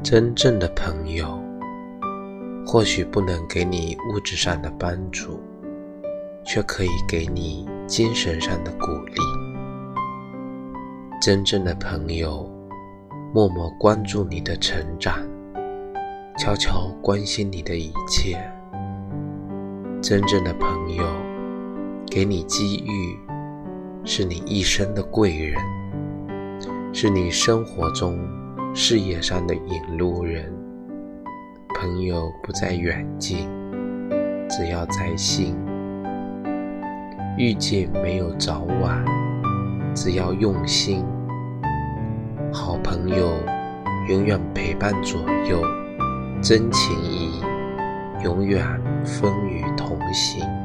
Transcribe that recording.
真正的朋友，或许不能给你物质上的帮助，却可以给你精神上的鼓励。真正的朋友，默默关注你的成长，悄悄关心你的一切。真正的朋友，给你机遇，是你一生的贵人，是你生活中。事业上的引路人，朋友不在远近，只要在心。遇见没有早晚，只要用心。好朋友永远陪伴左右，真情谊永远风雨同行。